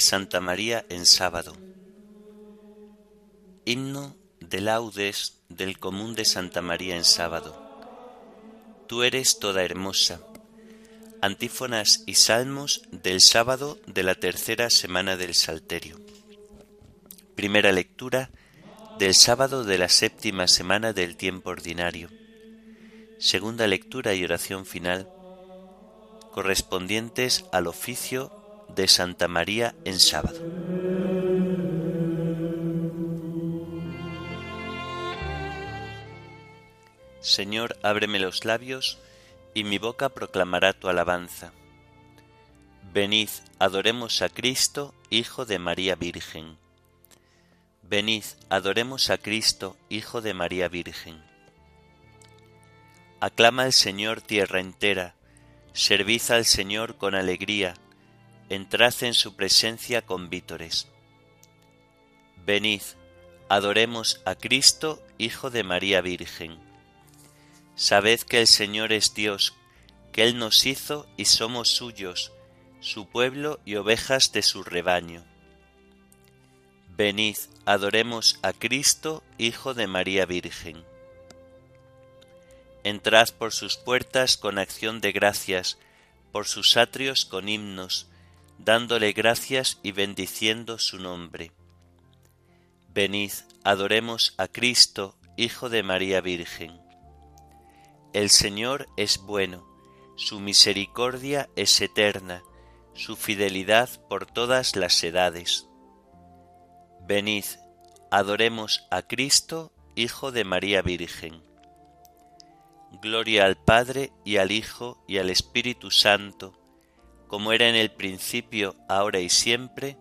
Santa María en sábado. Himno de laudes del común de Santa María en sábado. Tú eres toda hermosa Antífonas y salmos del sábado de la tercera semana del Salterio. Primera lectura del sábado de la séptima semana del tiempo ordinario. Segunda lectura y oración final correspondientes al oficio de Santa María en sábado. Señor, ábreme los labios y mi boca proclamará tu alabanza. Venid, adoremos a Cristo, Hijo de María Virgen. Venid, adoremos a Cristo, Hijo de María Virgen. Aclama al Señor tierra entera, servid al Señor con alegría, entrad en su presencia con vítores. Venid, adoremos a Cristo, Hijo de María Virgen. Sabed que el Señor es Dios, que Él nos hizo y somos suyos, su pueblo y ovejas de su rebaño. Venid, adoremos a Cristo, Hijo de María Virgen. Entrad por sus puertas con acción de gracias, por sus atrios con himnos, dándole gracias y bendiciendo su nombre. Venid, adoremos a Cristo, Hijo de María Virgen. El Señor es bueno, su misericordia es eterna, su fidelidad por todas las edades. Venid, adoremos a Cristo, Hijo de María Virgen. Gloria al Padre y al Hijo y al Espíritu Santo, como era en el principio, ahora y siempre,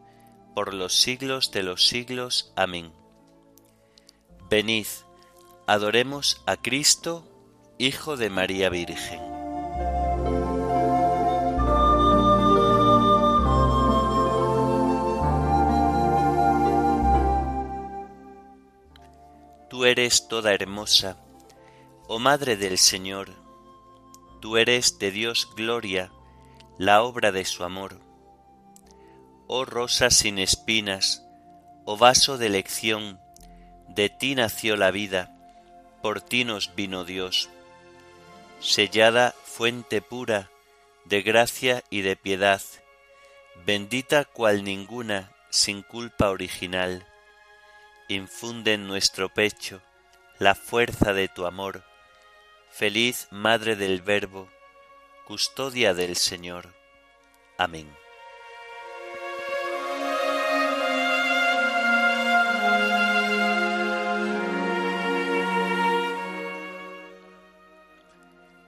por los siglos de los siglos. Amén. Venid, adoremos a Cristo, Hijo de María Virgen. Tú eres toda hermosa, oh Madre del Señor, tú eres de Dios gloria, la obra de su amor. Oh rosa sin espinas, oh vaso de elección, de ti nació la vida, por ti nos vino Dios. Sellada fuente pura de gracia y de piedad, bendita cual ninguna, sin culpa original, infunde en nuestro pecho la fuerza de tu amor, feliz Madre del Verbo, custodia del Señor. Amén.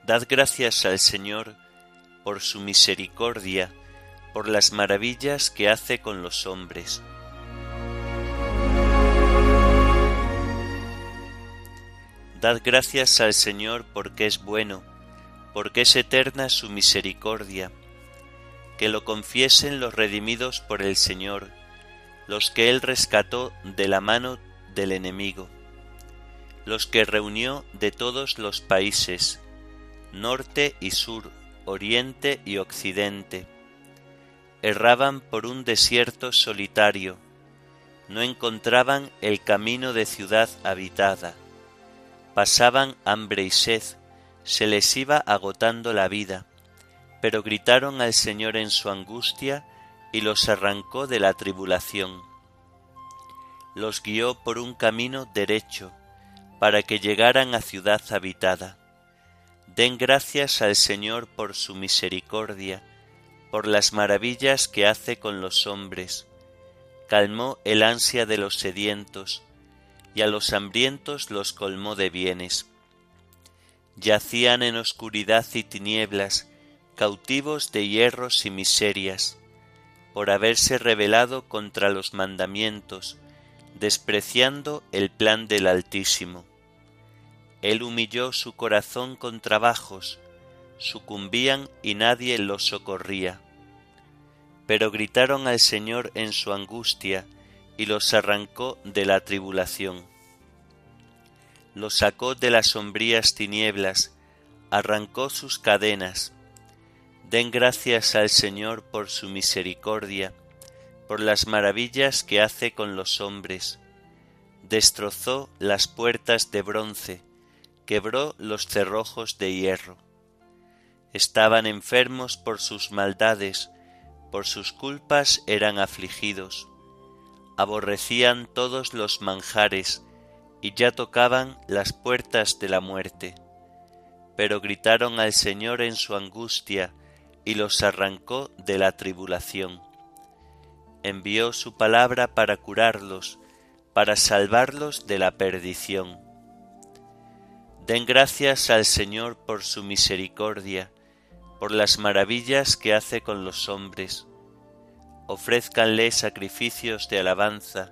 Dad gracias al Señor por su misericordia, por las maravillas que hace con los hombres. Dad gracias al Señor porque es bueno, porque es eterna su misericordia. Que lo confiesen los redimidos por el Señor, los que Él rescató de la mano del enemigo, los que reunió de todos los países, norte y sur, oriente y occidente. Erraban por un desierto solitario, no encontraban el camino de ciudad habitada, pasaban hambre y sed, se les iba agotando la vida, pero gritaron al Señor en su angustia y los arrancó de la tribulación. Los guió por un camino derecho, para que llegaran a ciudad habitada Den gracias al Señor por su misericordia, por las maravillas que hace con los hombres. Calmó el ansia de los sedientos, y a los hambrientos los colmó de bienes. Yacían en oscuridad y tinieblas, cautivos de hierros y miserias, por haberse rebelado contra los mandamientos, despreciando el plan del Altísimo. Él humilló su corazón con trabajos, sucumbían y nadie los socorría. pero gritaron al Señor en su angustia, y los arrancó de la tribulación. Los sacó de las sombrías tinieblas, arrancó sus cadenas. Den gracias al Señor por su misericordia, por las maravillas que hace con los hombres. Destrozó las puertas de bronce, quebró los cerrojos de hierro. Estaban enfermos por sus maldades, por sus culpas eran afligidos. Aborrecían todos los manjares, y ya tocaban las puertas de la muerte. Pero gritaron al Señor en su angustia, y los arrancó de la tribulación. Envió su palabra para curarlos, para salvarlos de la perdición. Den gracias al Señor por su misericordia, por las maravillas que hace con los hombres. Ofrézcanle sacrificios de alabanza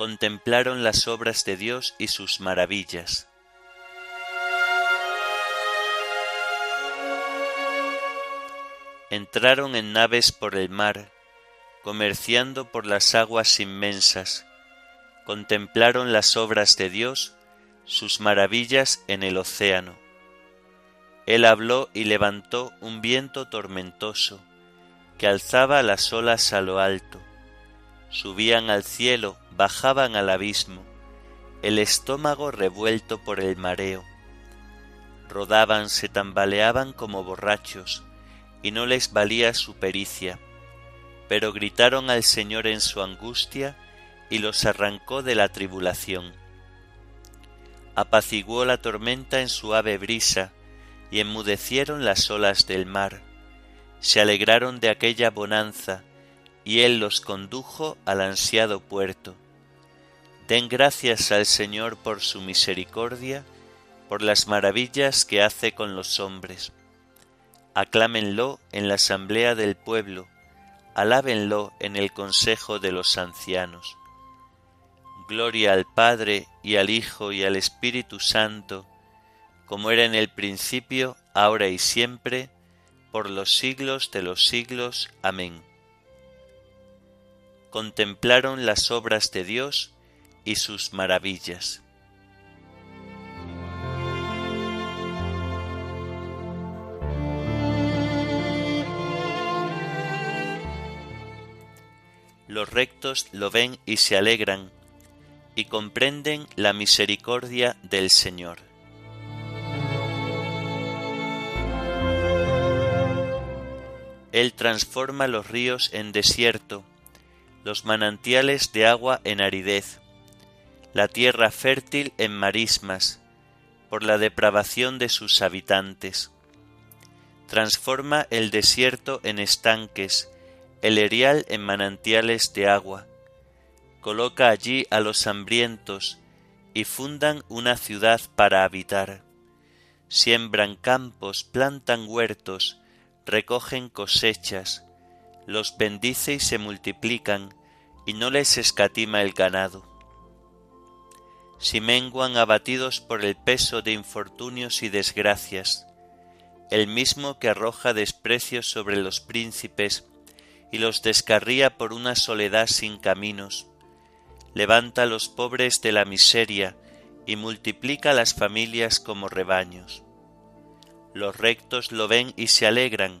Contemplaron las obras de Dios y sus maravillas. Entraron en naves por el mar, comerciando por las aguas inmensas, contemplaron las obras de Dios, sus maravillas en el océano. Él habló y levantó un viento tormentoso, que alzaba las olas a lo alto. Subían al cielo bajaban al abismo, el estómago revuelto por el mareo. Rodaban, se tambaleaban como borrachos, y no les valía su pericia, pero gritaron al Señor en su angustia, y los arrancó de la tribulación. Apaciguó la tormenta en suave brisa, y enmudecieron las olas del mar. Se alegraron de aquella bonanza, y él los condujo al ansiado puerto. Den gracias al Señor por su misericordia, por las maravillas que hace con los hombres. Aclámenlo en la asamblea del pueblo, alábenlo en el consejo de los ancianos. Gloria al Padre y al Hijo y al Espíritu Santo, como era en el principio, ahora y siempre, por los siglos de los siglos. Amén. Contemplaron las obras de Dios, y sus maravillas. Los rectos lo ven y se alegran, y comprenden la misericordia del Señor. Él transforma los ríos en desierto, los manantiales de agua en aridez la tierra fértil en marismas, por la depravación de sus habitantes. Transforma el desierto en estanques, el erial en manantiales de agua. Coloca allí a los hambrientos y fundan una ciudad para habitar. Siembran campos, plantan huertos, recogen cosechas, los bendice y se multiplican, y no les escatima el ganado si menguan abatidos por el peso de infortunios y desgracias, el mismo que arroja desprecios sobre los príncipes y los descarría por una soledad sin caminos, levanta a los pobres de la miseria y multiplica las familias como rebaños. Los rectos lo ven y se alegran,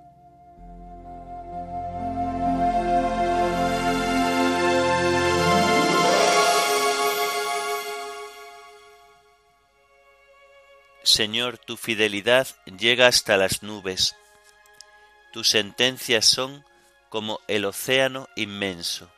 Señor, tu fidelidad llega hasta las nubes, tus sentencias son como el océano inmenso.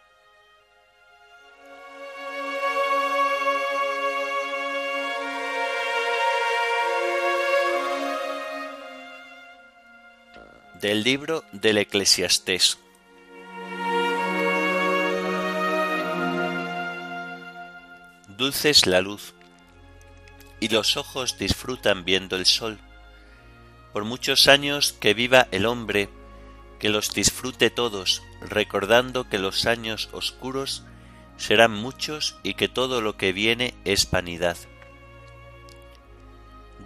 Del libro del Eclesiastés. Dulce es la luz, y los ojos disfrutan viendo el sol. Por muchos años que viva el hombre, que los disfrute todos, recordando que los años oscuros serán muchos y que todo lo que viene es vanidad.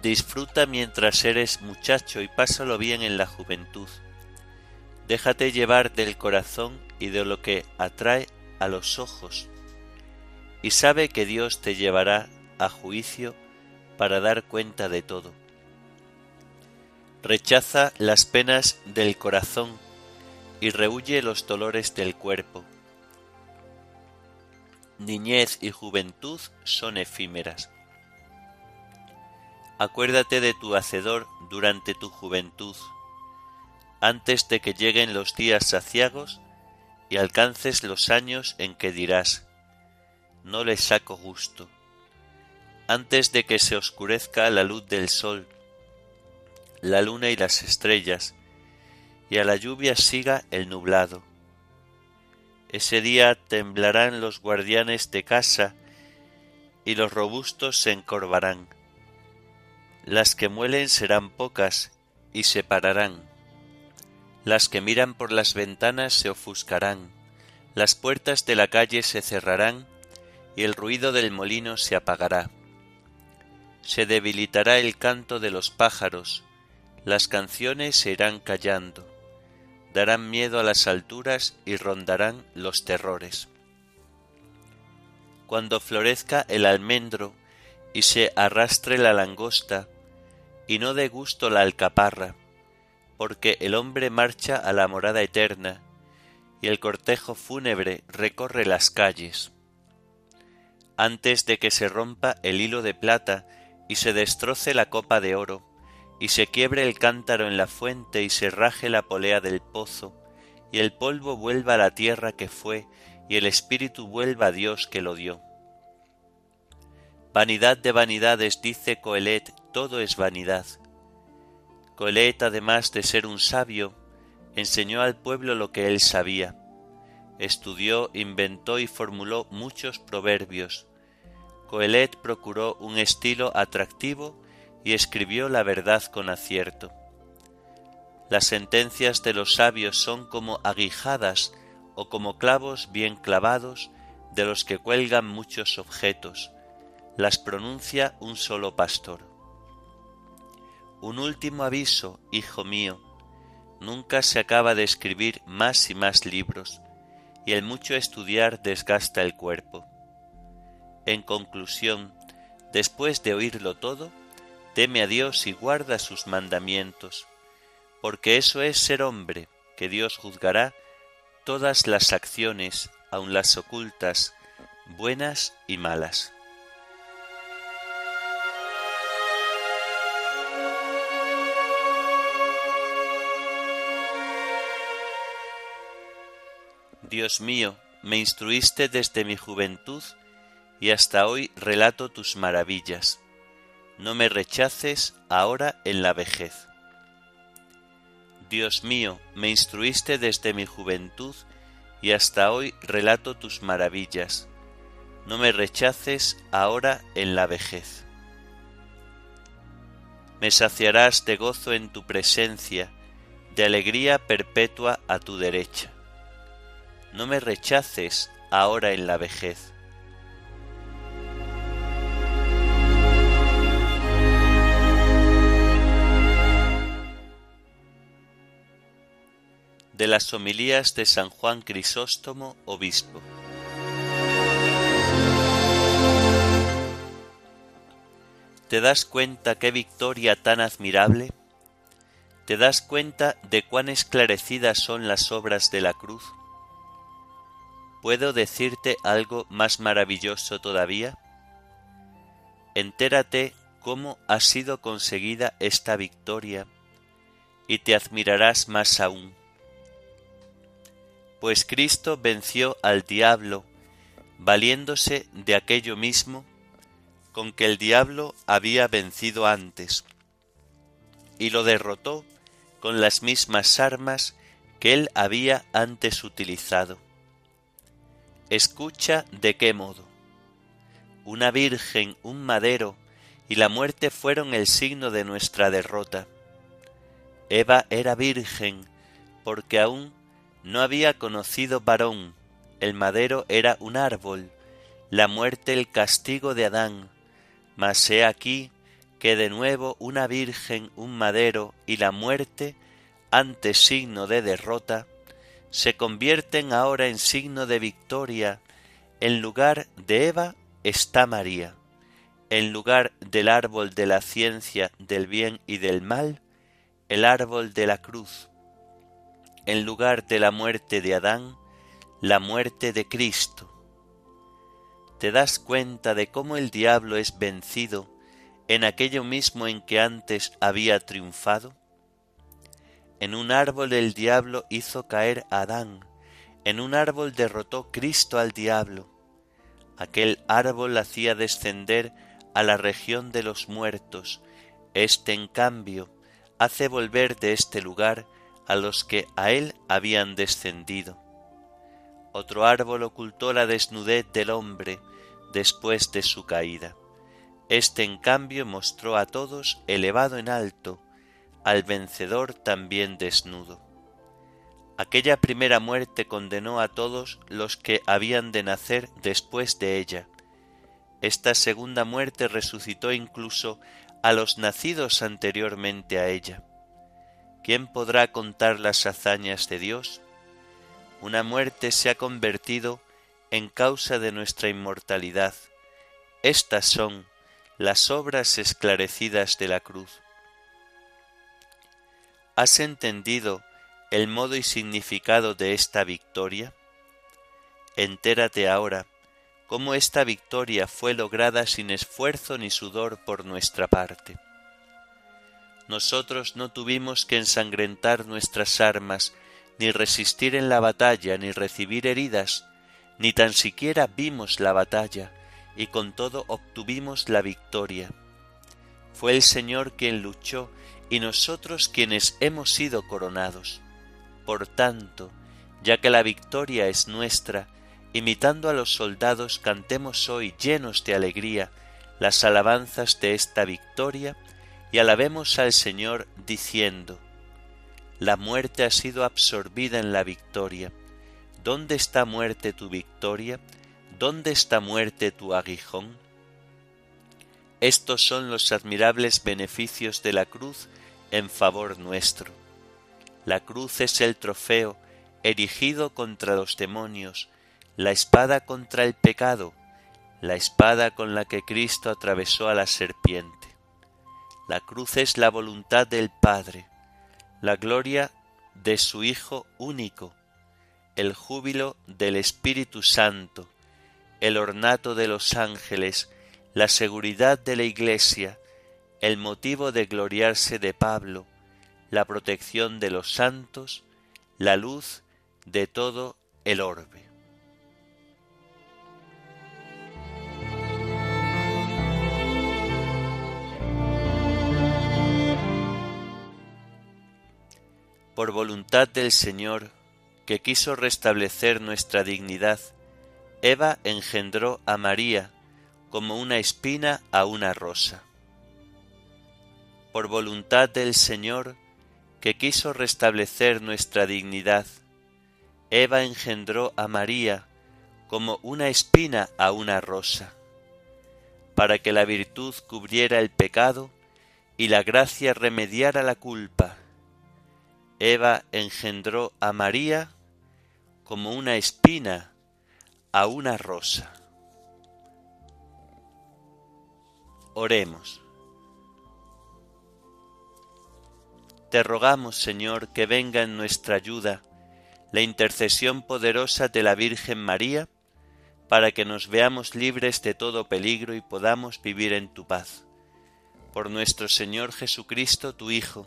Disfruta mientras eres muchacho y pásalo bien en la juventud. Déjate llevar del corazón y de lo que atrae a los ojos, y sabe que Dios te llevará a juicio para dar cuenta de todo. Rechaza las penas del corazón y rehuye los dolores del cuerpo. Niñez y juventud son efímeras Acuérdate de tu Hacedor durante tu juventud, antes de que lleguen los días saciagos y alcances los años en que dirás, no le saco gusto, antes de que se oscurezca la luz del sol, la luna y las estrellas, y a la lluvia siga el nublado. Ese día temblarán los guardianes de casa, y los robustos se encorvarán las que muelen serán pocas y se pararán. Las que miran por las ventanas se ofuscarán. Las puertas de la calle se cerrarán y el ruido del molino se apagará. Se debilitará el canto de los pájaros, las canciones se irán callando, darán miedo a las alturas y rondarán los terrores. Cuando florezca el almendro y se arrastre la langosta, y no dé gusto la alcaparra, porque el hombre marcha a la morada eterna, y el cortejo fúnebre recorre las calles. Antes de que se rompa el hilo de plata y se destroce la copa de oro, y se quiebre el cántaro en la fuente y se raje la polea del pozo, y el polvo vuelva a la tierra que fue, y el espíritu vuelva a Dios que lo dio. Vanidad de vanidades, dice Coelet, todo es vanidad. Coelet, además de ser un sabio, enseñó al pueblo lo que él sabía. Estudió, inventó y formuló muchos proverbios. Coelet procuró un estilo atractivo y escribió la verdad con acierto. Las sentencias de los sabios son como aguijadas o como clavos bien clavados de los que cuelgan muchos objetos. Las pronuncia un solo pastor. Un último aviso, hijo mío, nunca se acaba de escribir más y más libros, y el mucho estudiar desgasta el cuerpo. En conclusión, después de oírlo todo, teme a Dios y guarda sus mandamientos, porque eso es ser hombre, que Dios juzgará todas las acciones, aun las ocultas, buenas y malas. Dios mío, me instruiste desde mi juventud y hasta hoy relato tus maravillas. No me rechaces ahora en la vejez. Dios mío, me instruiste desde mi juventud y hasta hoy relato tus maravillas. No me rechaces ahora en la vejez. Me saciarás de gozo en tu presencia, de alegría perpetua a tu derecha no me rechaces ahora en la vejez. De las homilías de San Juan Crisóstomo, obispo. ¿Te das cuenta qué victoria tan admirable? ¿Te das cuenta de cuán esclarecidas son las obras de la cruz? ¿Puedo decirte algo más maravilloso todavía? Entérate cómo ha sido conseguida esta victoria y te admirarás más aún. Pues Cristo venció al diablo, valiéndose de aquello mismo con que el diablo había vencido antes, y lo derrotó con las mismas armas que él había antes utilizado. Escucha de qué modo. Una virgen, un madero y la muerte fueron el signo de nuestra derrota. Eva era virgen porque aún no había conocido varón, el madero era un árbol, la muerte el castigo de Adán, mas he aquí que de nuevo una virgen, un madero y la muerte, antes signo de derrota, se convierten ahora en signo de victoria. En lugar de Eva está María. En lugar del árbol de la ciencia del bien y del mal, el árbol de la cruz. En lugar de la muerte de Adán, la muerte de Cristo. ¿Te das cuenta de cómo el diablo es vencido en aquello mismo en que antes había triunfado? En un árbol el diablo hizo caer a Adán, en un árbol derrotó Cristo al diablo. Aquel árbol hacía descender a la región de los muertos, este en cambio hace volver de este lugar a los que a él habían descendido. Otro árbol ocultó la desnudez del hombre después de su caída. Este en cambio mostró a todos elevado en alto, al vencedor también desnudo. Aquella primera muerte condenó a todos los que habían de nacer después de ella. Esta segunda muerte resucitó incluso a los nacidos anteriormente a ella. ¿Quién podrá contar las hazañas de Dios? Una muerte se ha convertido en causa de nuestra inmortalidad. Estas son las obras esclarecidas de la cruz. ¿Has entendido el modo y significado de esta victoria? Entérate ahora cómo esta victoria fue lograda sin esfuerzo ni sudor por nuestra parte. Nosotros no tuvimos que ensangrentar nuestras armas, ni resistir en la batalla, ni recibir heridas, ni tan siquiera vimos la batalla, y con todo obtuvimos la victoria. Fue el Señor quien luchó y nosotros quienes hemos sido coronados. Por tanto, ya que la victoria es nuestra, imitando a los soldados, cantemos hoy llenos de alegría las alabanzas de esta victoria y alabemos al Señor diciendo, La muerte ha sido absorbida en la victoria. ¿Dónde está muerte tu victoria? ¿Dónde está muerte tu aguijón? Estos son los admirables beneficios de la cruz en favor nuestro. La cruz es el trofeo erigido contra los demonios, la espada contra el pecado, la espada con la que Cristo atravesó a la serpiente. La cruz es la voluntad del Padre, la gloria de su Hijo único, el júbilo del Espíritu Santo, el ornato de los ángeles, la seguridad de la Iglesia, el motivo de gloriarse de Pablo, la protección de los santos, la luz de todo el orbe. Por voluntad del Señor, que quiso restablecer nuestra dignidad, Eva engendró a María como una espina a una rosa por voluntad del Señor, que quiso restablecer nuestra dignidad, Eva engendró a María como una espina a una rosa, para que la virtud cubriera el pecado y la gracia remediara la culpa. Eva engendró a María como una espina a una rosa. Oremos. Te rogamos, Señor, que venga en nuestra ayuda la intercesión poderosa de la Virgen María, para que nos veamos libres de todo peligro y podamos vivir en tu paz. Por nuestro Señor Jesucristo, tu Hijo,